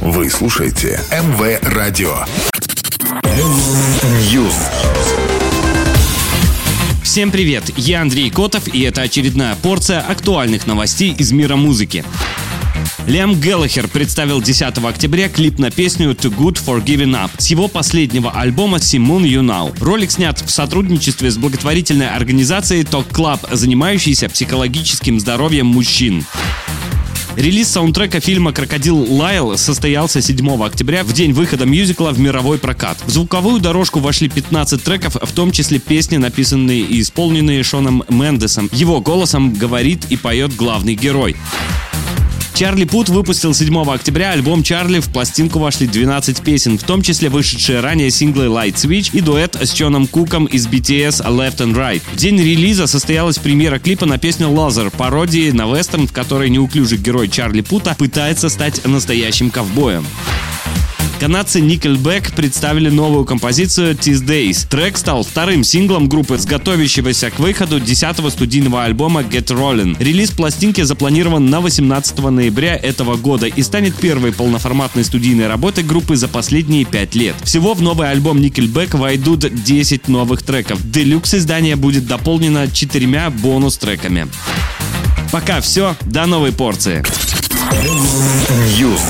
Вы слушаете МВ Радио. News. Всем привет, я Андрей Котов, и это очередная порция актуальных новостей из мира музыки. Лиам Геллахер представил 10 октября клип на песню «Too Good for Giving Up» с его последнего альбома «Simon You Now». Ролик снят в сотрудничестве с благотворительной организацией Talk Club, занимающейся психологическим здоровьем мужчин. Релиз саундтрека фильма «Крокодил Лайл» состоялся 7 октября, в день выхода мюзикла в мировой прокат. В звуковую дорожку вошли 15 треков, в том числе песни, написанные и исполненные Шоном Мендесом. Его голосом говорит и поет главный герой. Чарли Пут выпустил 7 октября альбом Чарли. В пластинку вошли 12 песен, в том числе вышедшие ранее синглы Light Switch и дуэт с Чоном Куком из BTS Left and Right. В день релиза состоялась премьера клипа на песню Loser, пародии на вестерн, в которой неуклюжий герой Чарли Пута пытается стать настоящим ковбоем. Канадцы Nickelback представили новую композицию These Days. Трек стал вторым синглом группы с готовящегося к выходу 10-го студийного альбома Get Rollin'. Релиз пластинки запланирован на 18 ноября этого года и станет первой полноформатной студийной работой группы за последние 5 лет. Всего в новый альбом Nickelback войдут 10 новых треков. Делюкс издание будет дополнено четырьмя бонус-треками. Пока все, до новой порции. News.